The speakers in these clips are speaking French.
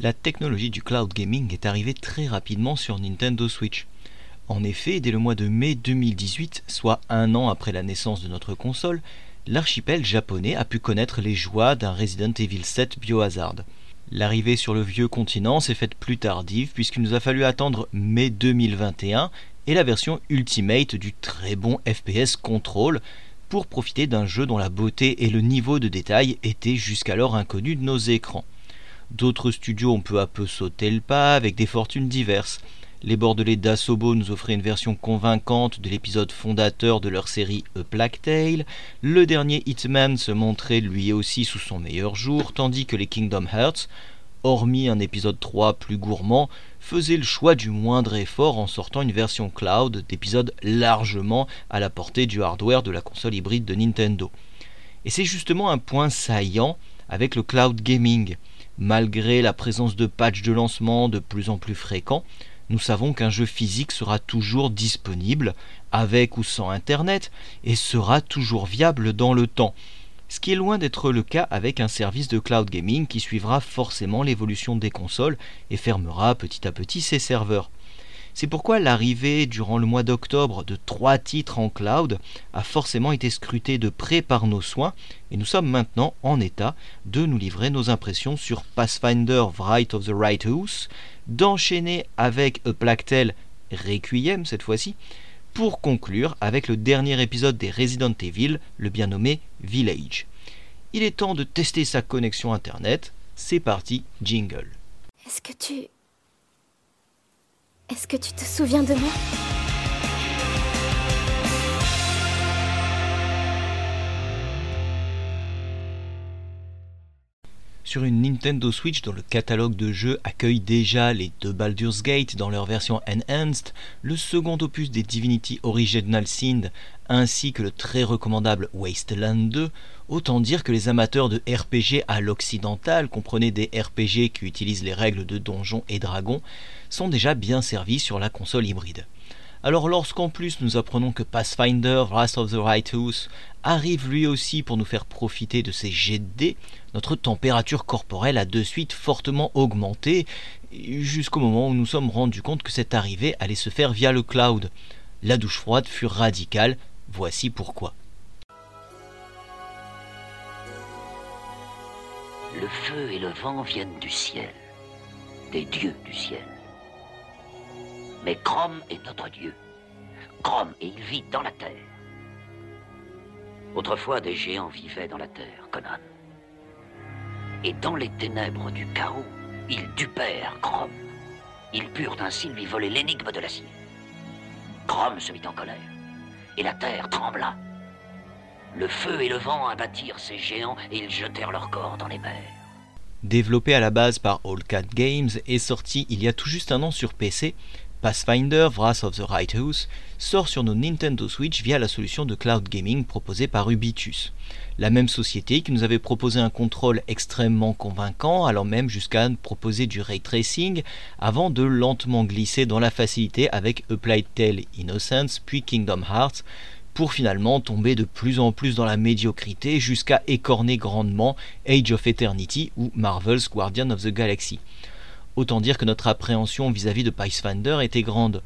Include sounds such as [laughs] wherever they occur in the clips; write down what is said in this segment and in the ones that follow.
La technologie du cloud gaming est arrivée très rapidement sur Nintendo Switch. En effet, dès le mois de mai 2018, soit un an après la naissance de notre console, l'archipel japonais a pu connaître les joies d'un Resident Evil 7 Biohazard. L'arrivée sur le vieux continent s'est faite plus tardive puisqu'il nous a fallu attendre mai 2021 et la version Ultimate du très bon FPS Control pour profiter d'un jeu dont la beauté et le niveau de détail étaient jusqu'alors inconnus de nos écrans. D'autres studios ont peu à peu sauté le pas avec des fortunes diverses. Les Bordelais d'Asobo nous offraient une version convaincante de l'épisode fondateur de leur série A Plague Tale. Le dernier Hitman se montrait lui aussi sous son meilleur jour, tandis que les Kingdom Hearts, hormis un épisode 3 plus gourmand, faisaient le choix du moindre effort en sortant une version cloud d'épisodes largement à la portée du hardware de la console hybride de Nintendo. Et c'est justement un point saillant avec le cloud gaming. Malgré la présence de patchs de lancement de plus en plus fréquents, nous savons qu'un jeu physique sera toujours disponible, avec ou sans Internet, et sera toujours viable dans le temps. Ce qui est loin d'être le cas avec un service de cloud gaming qui suivra forcément l'évolution des consoles et fermera petit à petit ses serveurs. C'est pourquoi l'arrivée durant le mois d'octobre de trois titres en cloud a forcément été scrutée de près par nos soins et nous sommes maintenant en état de nous livrer nos impressions sur Pathfinder Wright of the Right House, d'enchaîner avec A Plague Requiem cette fois-ci, pour conclure avec le dernier épisode des Resident Evil, le bien nommé Village. Il est temps de tester sa connexion internet. C'est parti, jingle. Est-ce que tu te souviens de moi? Sur une Nintendo Switch dont le catalogue de jeux accueille déjà les deux Baldur's Gate dans leur version Enhanced, le second opus des Divinity Original Sin ainsi que le très recommandable Wasteland 2, autant dire que les amateurs de RPG à l'occidental, comprenez des RPG qui utilisent les règles de Donjons et Dragons, sont déjà bien servis sur la console hybride. Alors lorsqu'en plus nous apprenons que Pathfinder Wrath of the Righteous arrive lui aussi pour nous faire profiter de ses jets de dés, notre température corporelle a de suite fortement augmenté jusqu'au moment où nous sommes rendus compte que cette arrivée allait se faire via le cloud. La douche froide fut radicale, voici pourquoi. Le feu et le vent viennent du ciel, des dieux du ciel. Mais Chrome est notre dieu. Chrome, et il vit dans la terre. Autrefois, des géants vivaient dans la terre, Conan. Et dans les ténèbres du chaos, ils dupèrent Chrome. Ils purent ainsi lui voler l'énigme de l'acier. Chrome se mit en colère, et la terre trembla. Le feu et le vent abattirent ces géants, et ils jetèrent leurs corps dans les mers. Développé à la base par All Cat Games et sorti il y a tout juste un an sur PC, Pathfinder Wrath of the Right House sort sur nos Nintendo Switch via la solution de cloud gaming proposée par Ubitus. La même société qui nous avait proposé un contrôle extrêmement convaincant, allant même jusqu'à proposer du ray tracing, avant de lentement glisser dans la facilité avec Applied Tale Innocence puis Kingdom Hearts, pour finalement tomber de plus en plus dans la médiocrité jusqu'à écorner grandement Age of Eternity ou Marvel's Guardian of the Galaxy. Autant dire que notre appréhension vis-à-vis de Pathfinder était grande.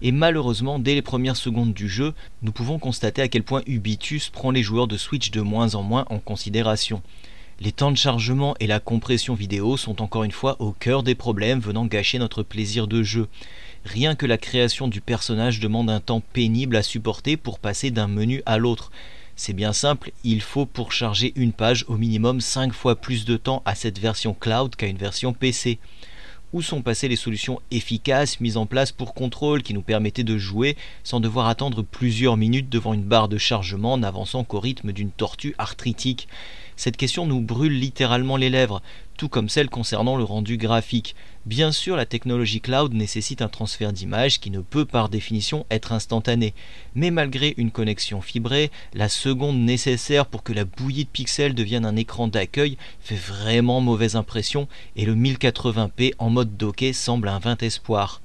Et malheureusement, dès les premières secondes du jeu, nous pouvons constater à quel point Ubitus prend les joueurs de Switch de moins en moins en considération. Les temps de chargement et la compression vidéo sont encore une fois au cœur des problèmes venant gâcher notre plaisir de jeu. Rien que la création du personnage demande un temps pénible à supporter pour passer d'un menu à l'autre. C'est bien simple, il faut pour charger une page au minimum 5 fois plus de temps à cette version cloud qu'à une version PC. Où sont passées les solutions efficaces mises en place pour contrôle qui nous permettaient de jouer sans devoir attendre plusieurs minutes devant une barre de chargement n'avançant qu'au rythme d'une tortue arthritique? Cette question nous brûle littéralement les lèvres, tout comme celle concernant le rendu graphique. Bien sûr, la technologie cloud nécessite un transfert d'image qui ne peut par définition être instantané, mais malgré une connexion fibrée, la seconde nécessaire pour que la bouillie de pixels devienne un écran d'accueil fait vraiment mauvaise impression et le 1080p en mode docké semble un vain espoir.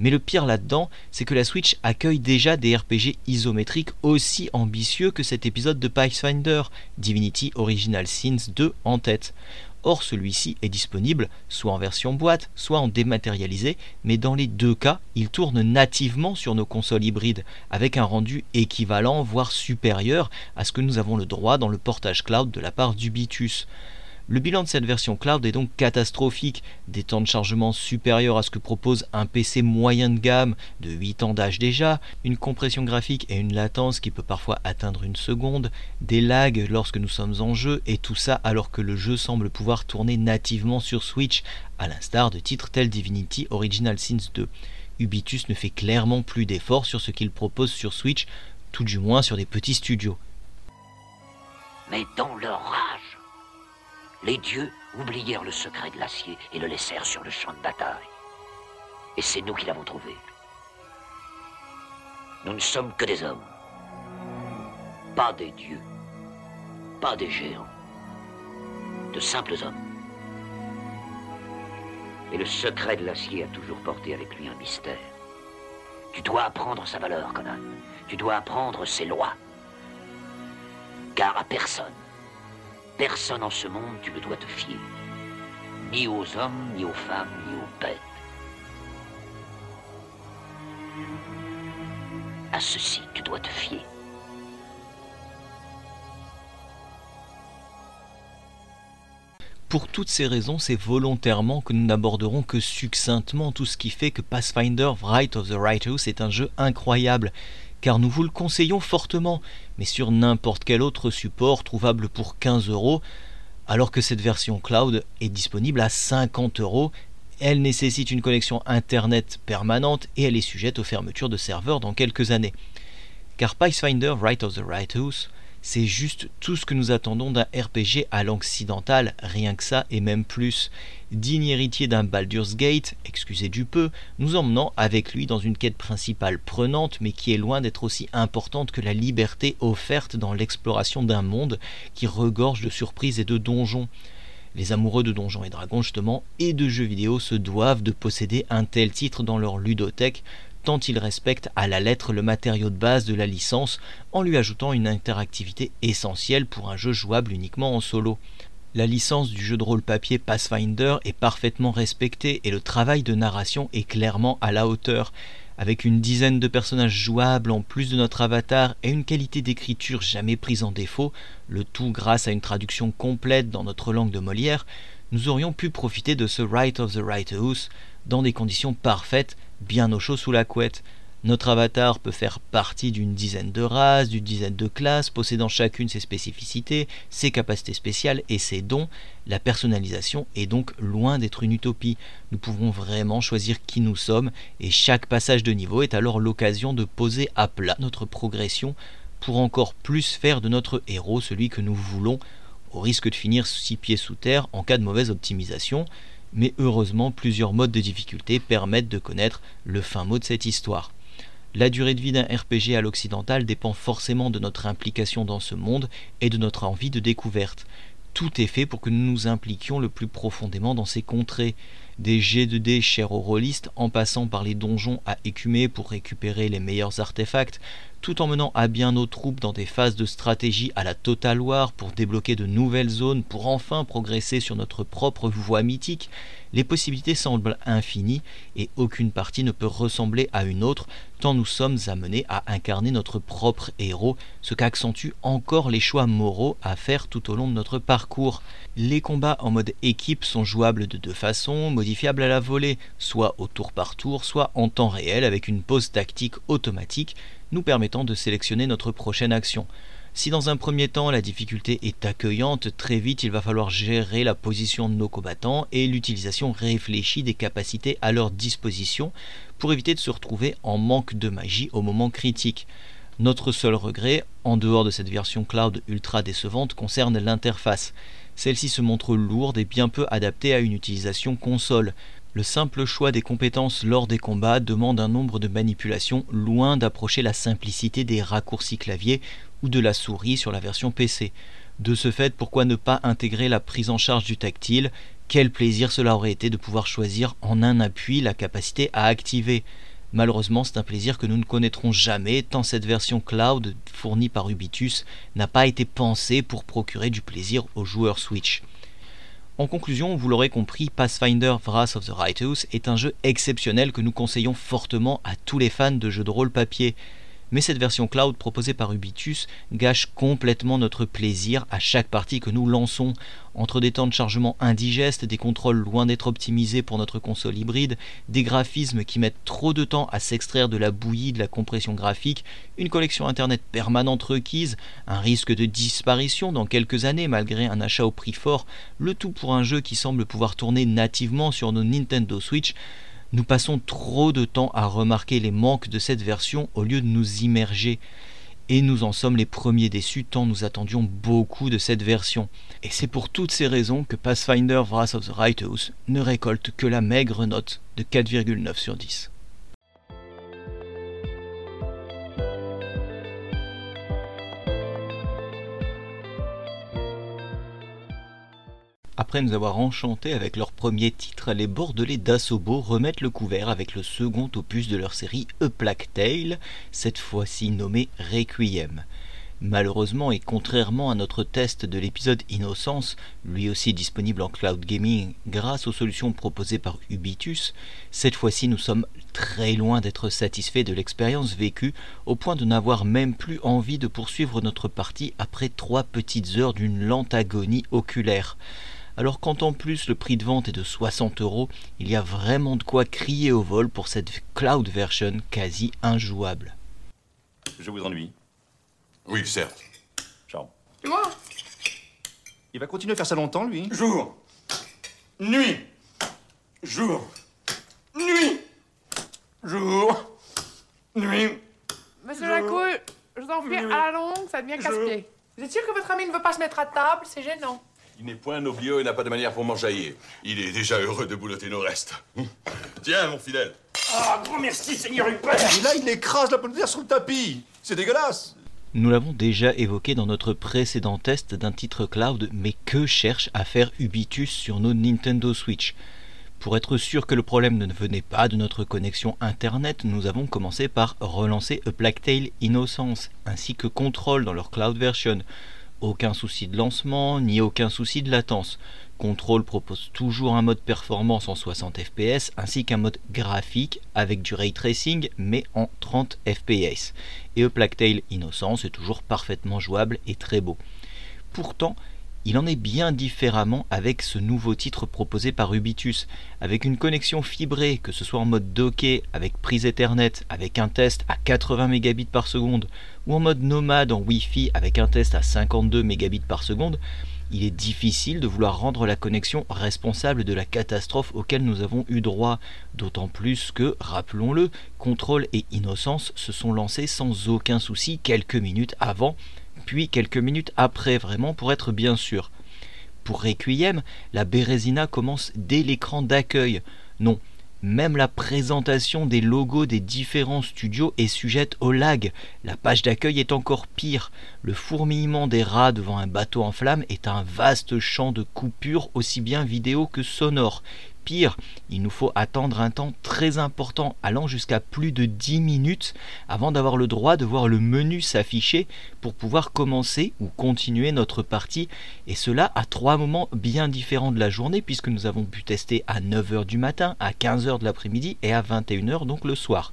Mais le pire là-dedans, c'est que la Switch accueille déjà des RPG isométriques aussi ambitieux que cet épisode de Pathfinder, Divinity Original Sins 2 en tête. Or celui-ci est disponible soit en version boîte, soit en dématérialisé, mais dans les deux cas, il tourne nativement sur nos consoles hybrides, avec un rendu équivalent, voire supérieur à ce que nous avons le droit dans le portage cloud de la part d'Ubitus. Le bilan de cette version cloud est donc catastrophique, des temps de chargement supérieurs à ce que propose un PC moyen de gamme de 8 ans d'âge déjà, une compression graphique et une latence qui peut parfois atteindre une seconde, des lags lorsque nous sommes en jeu, et tout ça alors que le jeu semble pouvoir tourner nativement sur Switch, à l'instar de titres tels Divinity Original Sins 2. Ubitus ne fait clairement plus d'efforts sur ce qu'il propose sur Switch, tout du moins sur des petits studios. Mais dans les dieux oublièrent le secret de l'acier et le laissèrent sur le champ de bataille. Et c'est nous qui l'avons trouvé. Nous ne sommes que des hommes. Pas des dieux. Pas des géants. De simples hommes. Et le secret de l'acier a toujours porté avec lui un mystère. Tu dois apprendre sa valeur, Conan. Tu dois apprendre ses lois. Car à personne, Personne en ce monde tu ne dois te fier. Ni aux hommes, ni aux femmes, ni aux bêtes. À ceci, tu dois te fier. Pour toutes ces raisons, c'est volontairement que nous n'aborderons que succinctement tout ce qui fait que Pathfinder Wright of the Right House est un jeu incroyable car nous vous le conseillons fortement, mais sur n'importe quel autre support trouvable pour 15 euros, alors que cette version cloud est disponible à 50 euros. Elle nécessite une connexion Internet permanente et elle est sujette aux fermetures de serveurs dans quelques années. Car Pathfinder Right of the Right House c'est juste tout ce que nous attendons d'un RPG à l'occidental, rien que ça et même plus. Digne héritier d'un Baldur's Gate, excusez du peu, nous emmenant avec lui dans une quête principale prenante mais qui est loin d'être aussi importante que la liberté offerte dans l'exploration d'un monde qui regorge de surprises et de donjons. Les amoureux de Donjons et Dragons justement et de jeux vidéo se doivent de posséder un tel titre dans leur ludothèque tant il respecte à la lettre le matériau de base de la licence en lui ajoutant une interactivité essentielle pour un jeu jouable uniquement en solo. La licence du jeu de rôle papier Pathfinder est parfaitement respectée et le travail de narration est clairement à la hauteur. Avec une dizaine de personnages jouables en plus de notre avatar et une qualité d'écriture jamais prise en défaut, le tout grâce à une traduction complète dans notre langue de Molière, nous aurions pu profiter de ce Right of the Right House dans des conditions parfaites bien au chaud sous la couette. Notre avatar peut faire partie d'une dizaine de races, d'une dizaine de classes, possédant chacune ses spécificités, ses capacités spéciales et ses dons. La personnalisation est donc loin d'être une utopie. Nous pouvons vraiment choisir qui nous sommes et chaque passage de niveau est alors l'occasion de poser à plat notre progression pour encore plus faire de notre héros celui que nous voulons, au risque de finir six pieds sous terre en cas de mauvaise optimisation mais heureusement plusieurs modes de difficulté permettent de connaître le fin mot de cette histoire. La durée de vie d'un RPG à l'occidental dépend forcément de notre implication dans ce monde et de notre envie de découverte. Tout est fait pour que nous nous impliquions le plus profondément dans ces contrées. Des jets de dés chers aux rôlistes en passant par les donjons à écumer pour récupérer les meilleurs artefacts, tout en menant à bien nos troupes dans des phases de stratégie à la Total War pour débloquer de nouvelles zones pour enfin progresser sur notre propre voie mythique, les possibilités semblent infinies et aucune partie ne peut ressembler à une autre tant nous sommes amenés à incarner notre propre héros, ce qu'accentuent encore les choix moraux à faire tout au long de notre parcours. Les combats en mode équipe sont jouables de deux façons, modifiables à la volée, soit au tour par tour, soit en temps réel avec une pause tactique automatique nous permettant de sélectionner notre prochaine action. Si dans un premier temps la difficulté est accueillante, très vite il va falloir gérer la position de nos combattants et l'utilisation réfléchie des capacités à leur disposition pour éviter de se retrouver en manque de magie au moment critique. Notre seul regret, en dehors de cette version cloud ultra décevante, concerne l'interface. Celle-ci se montre lourde et bien peu adaptée à une utilisation console. Le simple choix des compétences lors des combats demande un nombre de manipulations loin d'approcher la simplicité des raccourcis clavier ou de la souris sur la version PC. De ce fait, pourquoi ne pas intégrer la prise en charge du tactile? Quel plaisir cela aurait été de pouvoir choisir en un appui la capacité à activer. Malheureusement, c'est un plaisir que nous ne connaîtrons jamais tant cette version cloud fournie par Ubitus n'a pas été pensée pour procurer du plaisir aux joueurs Switch. En conclusion, vous l'aurez compris, Pathfinder Wrath of the Righteous est un jeu exceptionnel que nous conseillons fortement à tous les fans de jeux de rôle papier mais cette version cloud proposée par Ubitus gâche complètement notre plaisir à chaque partie que nous lançons. Entre des temps de chargement indigestes, des contrôles loin d'être optimisés pour notre console hybride, des graphismes qui mettent trop de temps à s'extraire de la bouillie de la compression graphique, une collection internet permanente requise, un risque de disparition dans quelques années malgré un achat au prix fort, le tout pour un jeu qui semble pouvoir tourner nativement sur nos Nintendo Switch, nous passons trop de temps à remarquer les manques de cette version au lieu de nous immerger. Et nous en sommes les premiers déçus tant nous attendions beaucoup de cette version. Et c'est pour toutes ces raisons que Pathfinder Wrath of the Righteous ne récolte que la maigre note de 4,9 sur 10. Après nous avoir enchantés avec leur premier titre, les Bordelais d'Assobo remettent le couvert avec le second opus de leur série A Plague Tale, cette fois-ci nommé Requiem. Malheureusement et contrairement à notre test de l'épisode Innocence, lui aussi disponible en cloud gaming grâce aux solutions proposées par Ubitus, cette fois-ci nous sommes très loin d'être satisfaits de l'expérience vécue au point de n'avoir même plus envie de poursuivre notre partie après trois petites heures d'une lente agonie oculaire. Alors quand en plus le prix de vente est de 60 euros, il y a vraiment de quoi crier au vol pour cette cloud version quasi injouable. Je vous ennuie. Oui, certes. Ciao. Tu vois Il va continuer à faire ça longtemps, lui Jour. Nuit. Jour. Nuit. Jour. Nuit. Monsieur Lacouille, je vous en prie, à la longue, ça devient casse-pied. Vous êtes sûr que votre ami ne veut pas se mettre à table? C'est gênant. Il n'est point noblio et n'a pas de manière pour m'enjailler. Il est déjà heureux de boulotter nos restes. [laughs] Tiens, mon fidèle. Ah, grand merci, Seigneur Hubert Et là, il écrase la pomme de terre sur le tapis. C'est dégueulasse. Nous l'avons déjà évoqué dans notre précédent test d'un titre cloud, mais que cherche à faire Ubitus sur nos Nintendo Switch? Pour être sûr que le problème ne venait pas de notre connexion internet, nous avons commencé par relancer A Plague Tale Innocence ainsi que Control dans leur cloud version. Aucun souci de lancement, ni aucun souci de latence. Control propose toujours un mode performance en 60 fps ainsi qu'un mode graphique avec du ray tracing mais en 30 fps. Et Plague Tale Innocence est toujours parfaitement jouable et très beau. Pourtant, il en est bien différemment avec ce nouveau titre proposé par Ubitus, avec une connexion fibrée, que ce soit en mode docké, avec prise Ethernet, avec un test à 80 mégabits ou en mode nomade en Wi-Fi avec un test à 52 mégabits il est difficile de vouloir rendre la connexion responsable de la catastrophe auquel nous avons eu droit, d'autant plus que, rappelons-le, Control et Innocence se sont lancés sans aucun souci quelques minutes avant puis quelques minutes après, vraiment pour être bien sûr. Pour Requiem, la Bérésina commence dès l'écran d'accueil. Non, même la présentation des logos des différents studios est sujette au lag. La page d'accueil est encore pire. Le fourmillement des rats devant un bateau en flammes est un vaste champ de coupures aussi bien vidéo que sonore. Pire, il nous faut attendre un temps très important, allant jusqu'à plus de 10 minutes, avant d'avoir le droit de voir le menu s'afficher pour pouvoir commencer ou continuer notre partie, et cela à trois moments bien différents de la journée, puisque nous avons pu tester à 9h du matin, à 15h de l'après-midi et à 21h, donc le soir.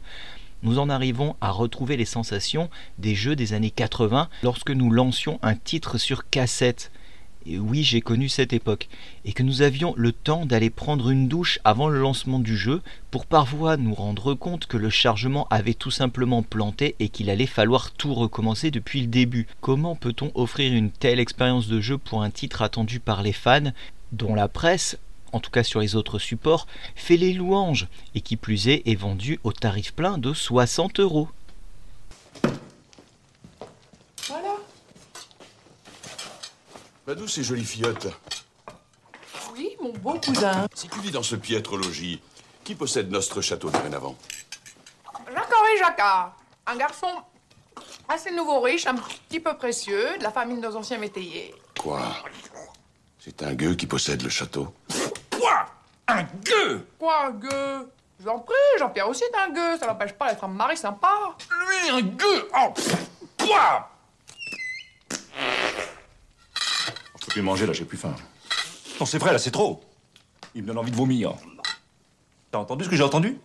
Nous en arrivons à retrouver les sensations des jeux des années 80 lorsque nous lancions un titre sur cassette oui j'ai connu cette époque, et que nous avions le temps d'aller prendre une douche avant le lancement du jeu pour parfois nous rendre compte que le chargement avait tout simplement planté et qu'il allait falloir tout recommencer depuis le début. Comment peut-on offrir une telle expérience de jeu pour un titre attendu par les fans dont la presse en tout cas sur les autres supports, fait les louanges, et qui plus est est vendu au tarif plein de 60 euros? Va d'où ces jolies fillottes Oui, mon beau cousin. Si tu vis dans ce piètre logis, qui possède notre château dorénavant Jacques-Henri Jacquard. Un garçon assez nouveau riche, un petit peu précieux, de la famille de nos anciens métayers. Quoi? C'est un gueux qui possède le château? Quoi? Un gueux? Quoi, un gueux? Je vous en prie, Jean-Pierre aussi est un gueux, ça n'empêche pas d'être un mari sympa. Lui, un gueux? Oh pff, Quoi On peut plus manger là, j'ai plus faim. Non, c'est vrai, là, c'est trop. Il me donne envie de vomir. T'as entendu ce que j'ai entendu?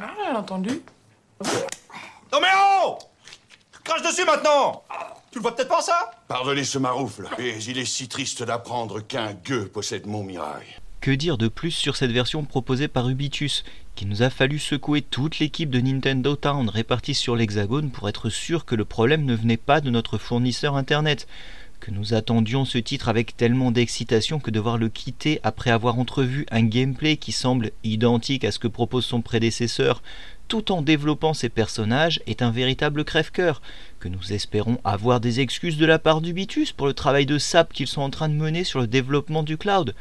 Ah, j'ai entendu. Non mais oh Crache dessus maintenant Tu le vois peut-être pas, ça? Pardonnez ce maroufle, mais il est si triste d'apprendre qu'un gueux possède mon mirail. Que dire de plus sur cette version proposée par Ubitus, qu'il nous a fallu secouer toute l'équipe de Nintendo Town répartie sur l'Hexagone pour être sûr que le problème ne venait pas de notre fournisseur internet, que nous attendions ce titre avec tellement d'excitation que devoir le quitter après avoir entrevu un gameplay qui semble identique à ce que propose son prédécesseur, tout en développant ses personnages, est un véritable crève-cœur, que nous espérons avoir des excuses de la part d'Ubitus pour le travail de sap qu'ils sont en train de mener sur le développement du cloud.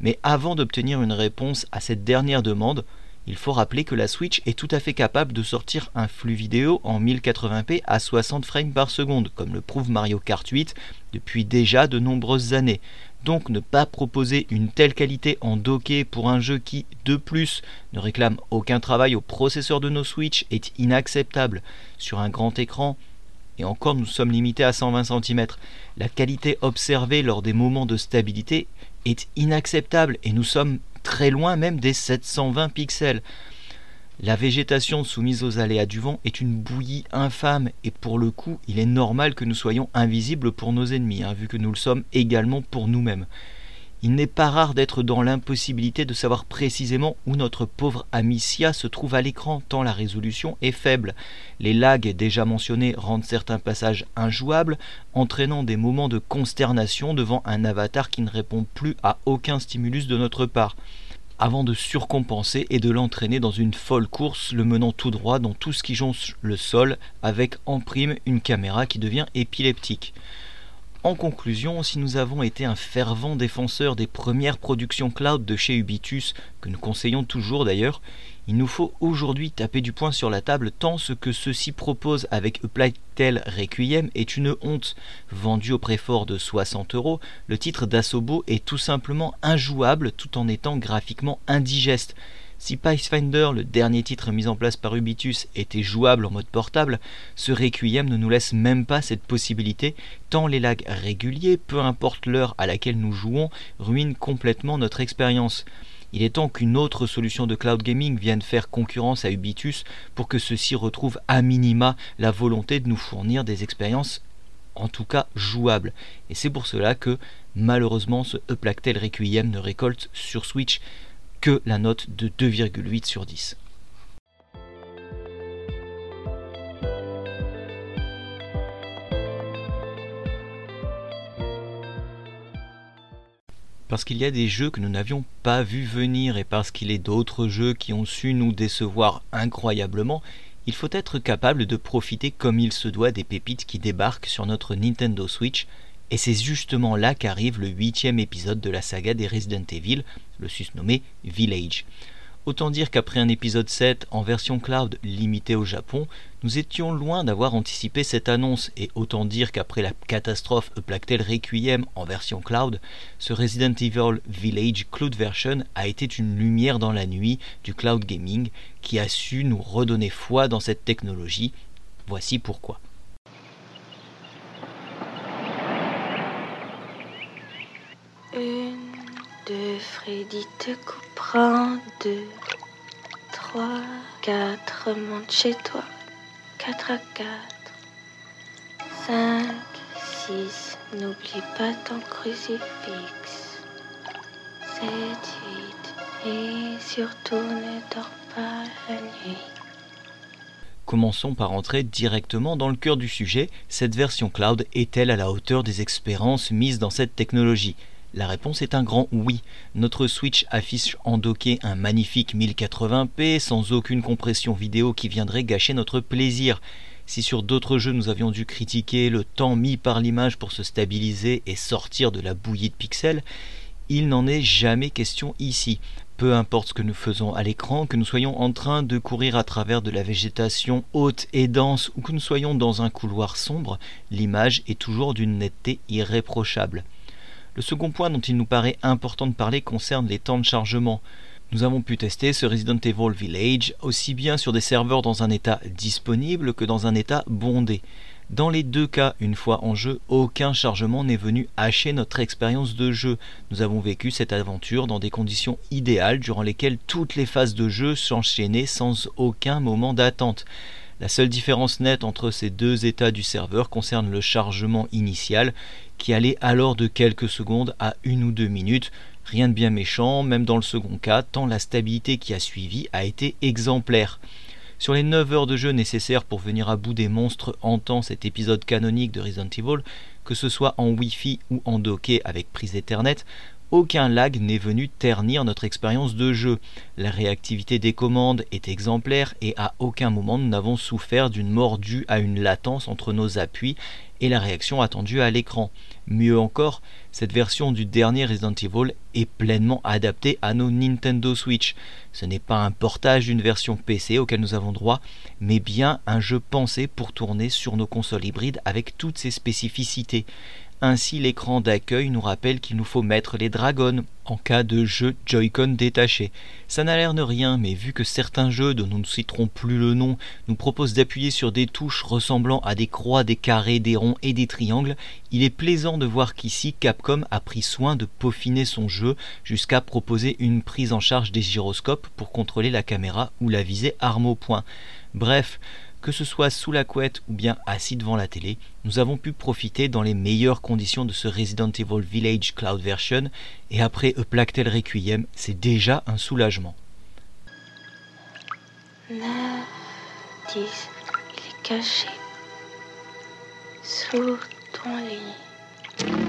Mais avant d'obtenir une réponse à cette dernière demande, il faut rappeler que la Switch est tout à fait capable de sortir un flux vidéo en 1080p à 60 frames par seconde, comme le prouve Mario Kart 8 depuis déjà de nombreuses années. Donc ne pas proposer une telle qualité en docké pour un jeu qui, de plus, ne réclame aucun travail au processeur de nos Switch est inacceptable. Sur un grand écran, et encore nous sommes limités à 120 cm. La qualité observée lors des moments de stabilité est inacceptable et nous sommes très loin même des 720 pixels. La végétation soumise aux aléas du vent est une bouillie infâme et pour le coup il est normal que nous soyons invisibles pour nos ennemis, hein, vu que nous le sommes également pour nous-mêmes. Il n'est pas rare d'être dans l'impossibilité de savoir précisément où notre pauvre Amicia se trouve à l'écran, tant la résolution est faible. Les lags déjà mentionnés rendent certains passages injouables, entraînant des moments de consternation devant un avatar qui ne répond plus à aucun stimulus de notre part avant de surcompenser et de l'entraîner dans une folle course, le menant tout droit dans tout ce qui jonche le sol, avec en prime une caméra qui devient épileptique. En conclusion, si nous avons été un fervent défenseur des premières productions cloud de chez Ubitus, que nous conseillons toujours d'ailleurs, il nous faut aujourd'hui taper du poing sur la table tant ce que ceux-ci proposent avec Tel Requiem est une honte. Vendu au prix fort de 60 euros, le titre d'Asobo est tout simplement injouable tout en étant graphiquement indigeste. Si Pathfinder, le dernier titre mis en place par Ubitus, était jouable en mode portable, ce Requiem ne nous laisse même pas cette possibilité, tant les lags réguliers, peu importe l'heure à laquelle nous jouons, ruinent complètement notre expérience. Il est temps qu'une autre solution de cloud gaming vienne faire concurrence à Ubitus pour que ceux-ci retrouvent à minima la volonté de nous fournir des expériences en tout cas jouables. Et c'est pour cela que malheureusement ce Uplactel Requiem ne récolte sur Switch que la note de 2,8 sur 10. parce qu'il y a des jeux que nous n'avions pas vu venir et parce qu'il est d'autres jeux qui ont su nous décevoir incroyablement, il faut être capable de profiter comme il se doit des pépites qui débarquent sur notre Nintendo Switch, et c'est justement là qu'arrive le huitième épisode de la saga des Resident Evil, le susnommé Village. Autant dire qu'après un épisode 7 en version cloud limité au Japon, nous étions loin d'avoir anticipé cette annonce et autant dire qu'après la catastrophe Plactel Requiem en version cloud, ce Resident Evil Village Cloud Version a été une lumière dans la nuit du cloud gaming qui a su nous redonner foi dans cette technologie. Voici pourquoi. deux, Freddy te coupera deux, trois, quatre, monte chez toi, quatre à quatre, cinq, six, n'oublie pas ton crucifix, sept, huit, et surtout ne dors pas la nuit. Commençons par entrer directement dans le cœur du sujet. Cette version cloud est-elle à la hauteur des expériences mises dans cette technologie? La réponse est un grand oui. Notre Switch affiche en docké un magnifique 1080p sans aucune compression vidéo qui viendrait gâcher notre plaisir. Si sur d'autres jeux nous avions dû critiquer le temps mis par l'image pour se stabiliser et sortir de la bouillie de pixels, il n'en est jamais question ici. Peu importe ce que nous faisons à l'écran, que nous soyons en train de courir à travers de la végétation haute et dense ou que nous soyons dans un couloir sombre, l'image est toujours d'une netteté irréprochable. Le second point dont il nous paraît important de parler concerne les temps de chargement. Nous avons pu tester ce Resident Evil Village aussi bien sur des serveurs dans un état disponible que dans un état bondé. Dans les deux cas, une fois en jeu, aucun chargement n'est venu hacher notre expérience de jeu. Nous avons vécu cette aventure dans des conditions idéales durant lesquelles toutes les phases de jeu s'enchaînaient sans aucun moment d'attente. La seule différence nette entre ces deux états du serveur concerne le chargement initial, qui allait alors de quelques secondes à une ou deux minutes. Rien de bien méchant, même dans le second cas, tant la stabilité qui a suivi a été exemplaire. Sur les 9 heures de jeu nécessaires pour venir à bout des monstres hantant cet épisode canonique de Resident Evil, que ce soit en Wi-Fi ou en docké avec prise Ethernet, aucun lag n'est venu ternir notre expérience de jeu. La réactivité des commandes est exemplaire et à aucun moment nous n'avons souffert d'une mort due à une latence entre nos appuis et la réaction attendue à l'écran. Mieux encore, cette version du dernier Resident Evil est pleinement adaptée à nos Nintendo Switch. Ce n'est pas un portage d'une version PC auquel nous avons droit, mais bien un jeu pensé pour tourner sur nos consoles hybrides avec toutes ses spécificités. Ainsi, l'écran d'accueil nous rappelle qu'il nous faut mettre les dragons en cas de jeu Joy-Con détaché. Ça n'a l'air de rien, mais vu que certains jeux dont nous ne citerons plus le nom nous proposent d'appuyer sur des touches ressemblant à des croix, des carrés, des ronds et des triangles, il est plaisant de voir qu'ici Capcom a pris soin de peaufiner son jeu jusqu'à proposer une prise en charge des gyroscopes pour contrôler la caméra ou la visée arme au point. Bref, que ce soit sous la couette ou bien assis devant la télé, nous avons pu profiter dans les meilleures conditions de ce Resident Evil Village Cloud Version et après A Plague Requiem, c'est déjà un soulagement. 9, 10, il est caché. Sous ton lit.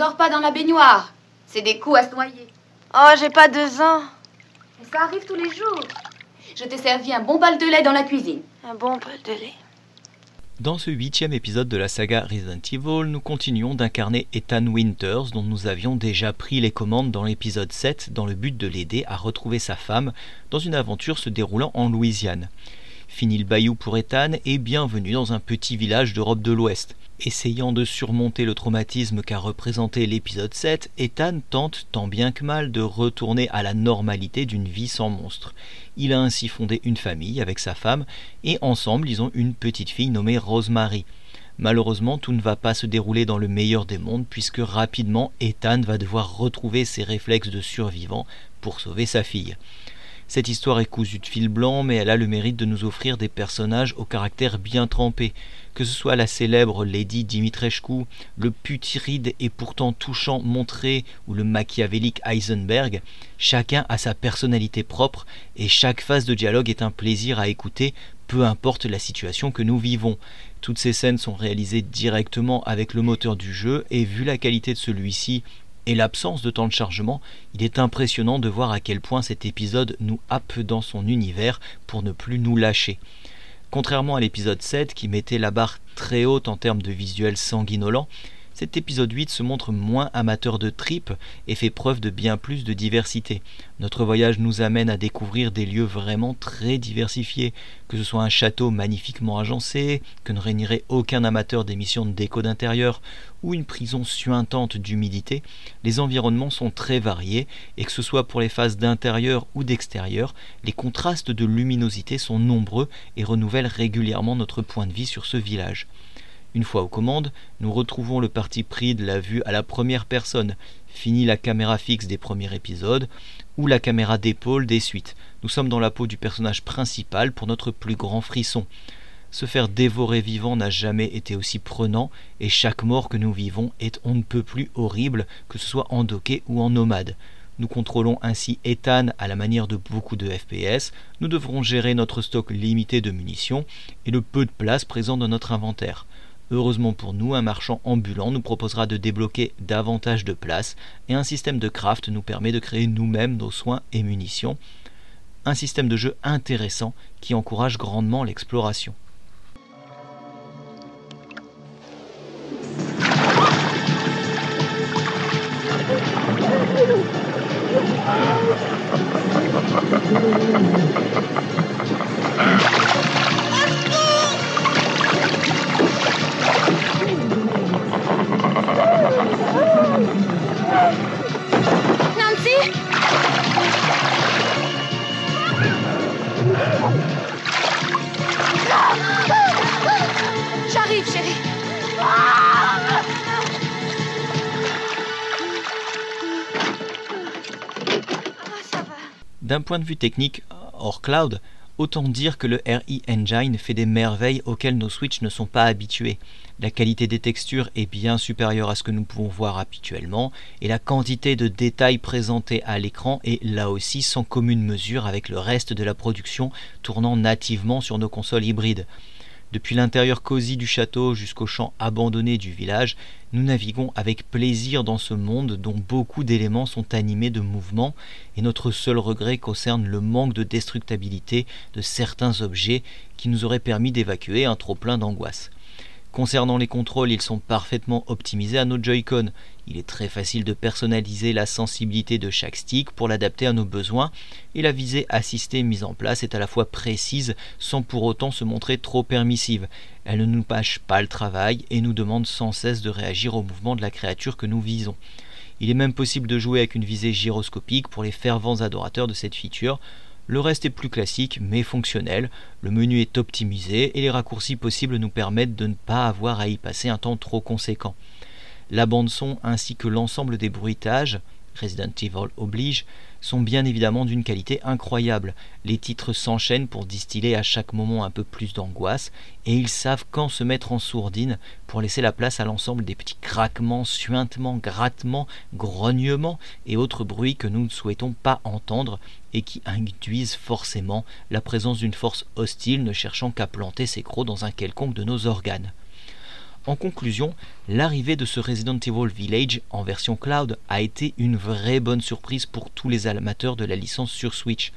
Ne t'endors pas dans la baignoire. C'est des coups à se noyer. Oh, j'ai pas deux ans. Et ça arrive tous les jours. Je t'ai servi un bon bal de lait dans la cuisine. Un bon bol de lait. Dans ce huitième épisode de la saga Resident Evil, nous continuons d'incarner Ethan Winters dont nous avions déjà pris les commandes dans l'épisode 7 dans le but de l'aider à retrouver sa femme dans une aventure se déroulant en Louisiane. Fini le bayou pour Ethan et bienvenue dans un petit village d'Europe de l'Ouest. Essayant de surmonter le traumatisme qu'a représenté l'épisode 7, Ethan tente tant bien que mal de retourner à la normalité d'une vie sans monstre. Il a ainsi fondé une famille avec sa femme et ensemble ils ont une petite fille nommée Rosemary. Malheureusement, tout ne va pas se dérouler dans le meilleur des mondes puisque rapidement Ethan va devoir retrouver ses réflexes de survivant pour sauver sa fille. Cette histoire est cousue de fil blanc, mais elle a le mérite de nous offrir des personnages au caractère bien trempé. Que ce soit la célèbre Lady Dimitrescu, le putride et pourtant touchant Montré ou le machiavélique Heisenberg, chacun a sa personnalité propre et chaque phase de dialogue est un plaisir à écouter, peu importe la situation que nous vivons. Toutes ces scènes sont réalisées directement avec le moteur du jeu et vu la qualité de celui-ci et l'absence de temps de chargement, il est impressionnant de voir à quel point cet épisode nous happe dans son univers pour ne plus nous lâcher. Contrairement à l'épisode 7 qui mettait la barre très haute en termes de visuel sanguinolent, cet épisode 8 se montre moins amateur de tripes et fait preuve de bien plus de diversité. Notre voyage nous amène à découvrir des lieux vraiment très diversifiés, que ce soit un château magnifiquement agencé, que ne régnerait aucun amateur d'émissions de déco d'intérieur, ou une prison suintante d'humidité, les environnements sont très variés et que ce soit pour les phases d'intérieur ou d'extérieur, les contrastes de luminosité sont nombreux et renouvellent régulièrement notre point de vue sur ce village. Une fois aux commandes, nous retrouvons le parti pris de la vue à la première personne, fini la caméra fixe des premiers épisodes, ou la caméra d'épaule des suites. Nous sommes dans la peau du personnage principal pour notre plus grand frisson. Se faire dévorer vivant n'a jamais été aussi prenant, et chaque mort que nous vivons est on ne peut plus horrible, que ce soit en docké ou en nomade. Nous contrôlons ainsi Ethan à la manière de beaucoup de FPS, nous devrons gérer notre stock limité de munitions et le peu de place présent dans notre inventaire. Heureusement pour nous, un marchand ambulant nous proposera de débloquer davantage de place et un système de craft nous permet de créer nous-mêmes nos soins et munitions. Un système de jeu intéressant qui encourage grandement l'exploration. Point de vue technique, hors cloud, autant dire que le RE Engine fait des merveilles auxquelles nos Switch ne sont pas habitués. La qualité des textures est bien supérieure à ce que nous pouvons voir habituellement, et la quantité de détails présentés à l'écran est là aussi sans commune mesure avec le reste de la production tournant nativement sur nos consoles hybrides. Depuis l'intérieur cosy du château jusqu'au champ abandonné du village, nous naviguons avec plaisir dans ce monde dont beaucoup d'éléments sont animés de mouvement, et notre seul regret concerne le manque de destructibilité de certains objets qui nous auraient permis d'évacuer un trop-plein d'angoisse. Concernant les contrôles, ils sont parfaitement optimisés à nos Joy-Con. Il est très facile de personnaliser la sensibilité de chaque stick pour l'adapter à nos besoins, et la visée assistée mise en place est à la fois précise sans pour autant se montrer trop permissive. Elle ne nous pâche pas le travail et nous demande sans cesse de réagir au mouvement de la créature que nous visons. Il est même possible de jouer avec une visée gyroscopique pour les fervents adorateurs de cette feature, le reste est plus classique mais fonctionnel, le menu est optimisé et les raccourcis possibles nous permettent de ne pas avoir à y passer un temps trop conséquent. La bande son ainsi que l'ensemble des bruitages, Resident Evil oblige, sont bien évidemment d'une qualité incroyable. Les titres s'enchaînent pour distiller à chaque moment un peu plus d'angoisse, et ils savent quand se mettre en sourdine pour laisser la place à l'ensemble des petits craquements, suintements, grattements, grognements et autres bruits que nous ne souhaitons pas entendre et qui induisent forcément la présence d'une force hostile ne cherchant qu'à planter ses crocs dans un quelconque de nos organes. En conclusion, l'arrivée de ce Resident Evil Village en version cloud a été une vraie bonne surprise pour tous les amateurs de la licence sur Switch.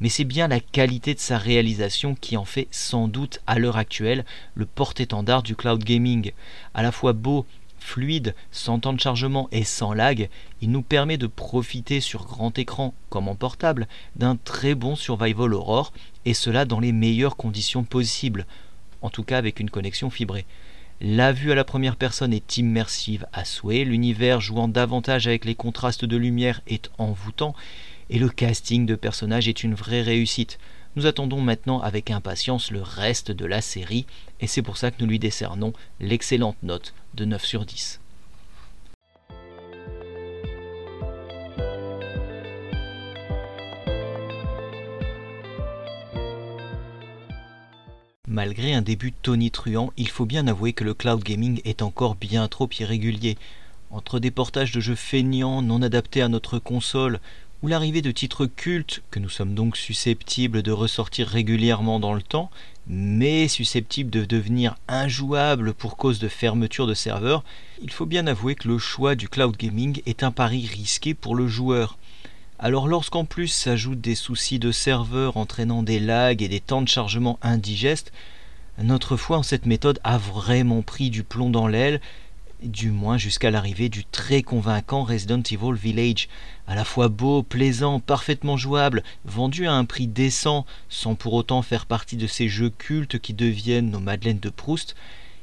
Mais c'est bien la qualité de sa réalisation qui en fait sans doute à l'heure actuelle le porte-étendard du cloud gaming. À la fois beau, fluide, sans temps de chargement et sans lag, il nous permet de profiter sur grand écran comme en portable d'un très bon survival aurore et cela dans les meilleures conditions possibles, en tout cas avec une connexion fibrée. La vue à la première personne est immersive à souhait, l'univers jouant davantage avec les contrastes de lumière est envoûtant, et le casting de personnages est une vraie réussite. Nous attendons maintenant avec impatience le reste de la série, et c'est pour ça que nous lui décernons l'excellente note de 9 sur 10. Malgré un début tonitruant, il faut bien avouer que le cloud gaming est encore bien trop irrégulier. Entre des portages de jeux feignants non adaptés à notre console, ou l'arrivée de titres cultes, que nous sommes donc susceptibles de ressortir régulièrement dans le temps, mais susceptibles de devenir injouables pour cause de fermeture de serveurs, il faut bien avouer que le choix du cloud gaming est un pari risqué pour le joueur. Alors lorsqu'en plus s'ajoutent des soucis de serveur entraînant des lags et des temps de chargement indigestes, notre foi en cette méthode a vraiment pris du plomb dans l'aile, du moins jusqu'à l'arrivée du très convaincant Resident Evil Village, à la fois beau, plaisant, parfaitement jouable, vendu à un prix décent, sans pour autant faire partie de ces jeux cultes qui deviennent nos Madeleines de Proust,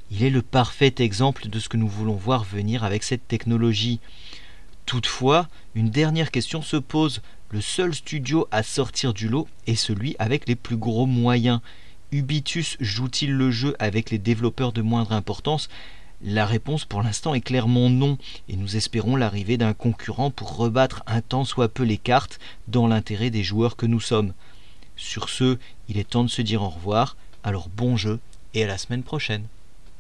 il est le parfait exemple de ce que nous voulons voir venir avec cette technologie. Toutefois, une dernière question se pose. Le seul studio à sortir du lot est celui avec les plus gros moyens. Ubitus joue-t-il le jeu avec les développeurs de moindre importance? La réponse pour l'instant est clairement non, et nous espérons l'arrivée d'un concurrent pour rebattre un tant soit peu les cartes dans l'intérêt des joueurs que nous sommes. Sur ce, il est temps de se dire au revoir, alors bon jeu et à la semaine prochaine.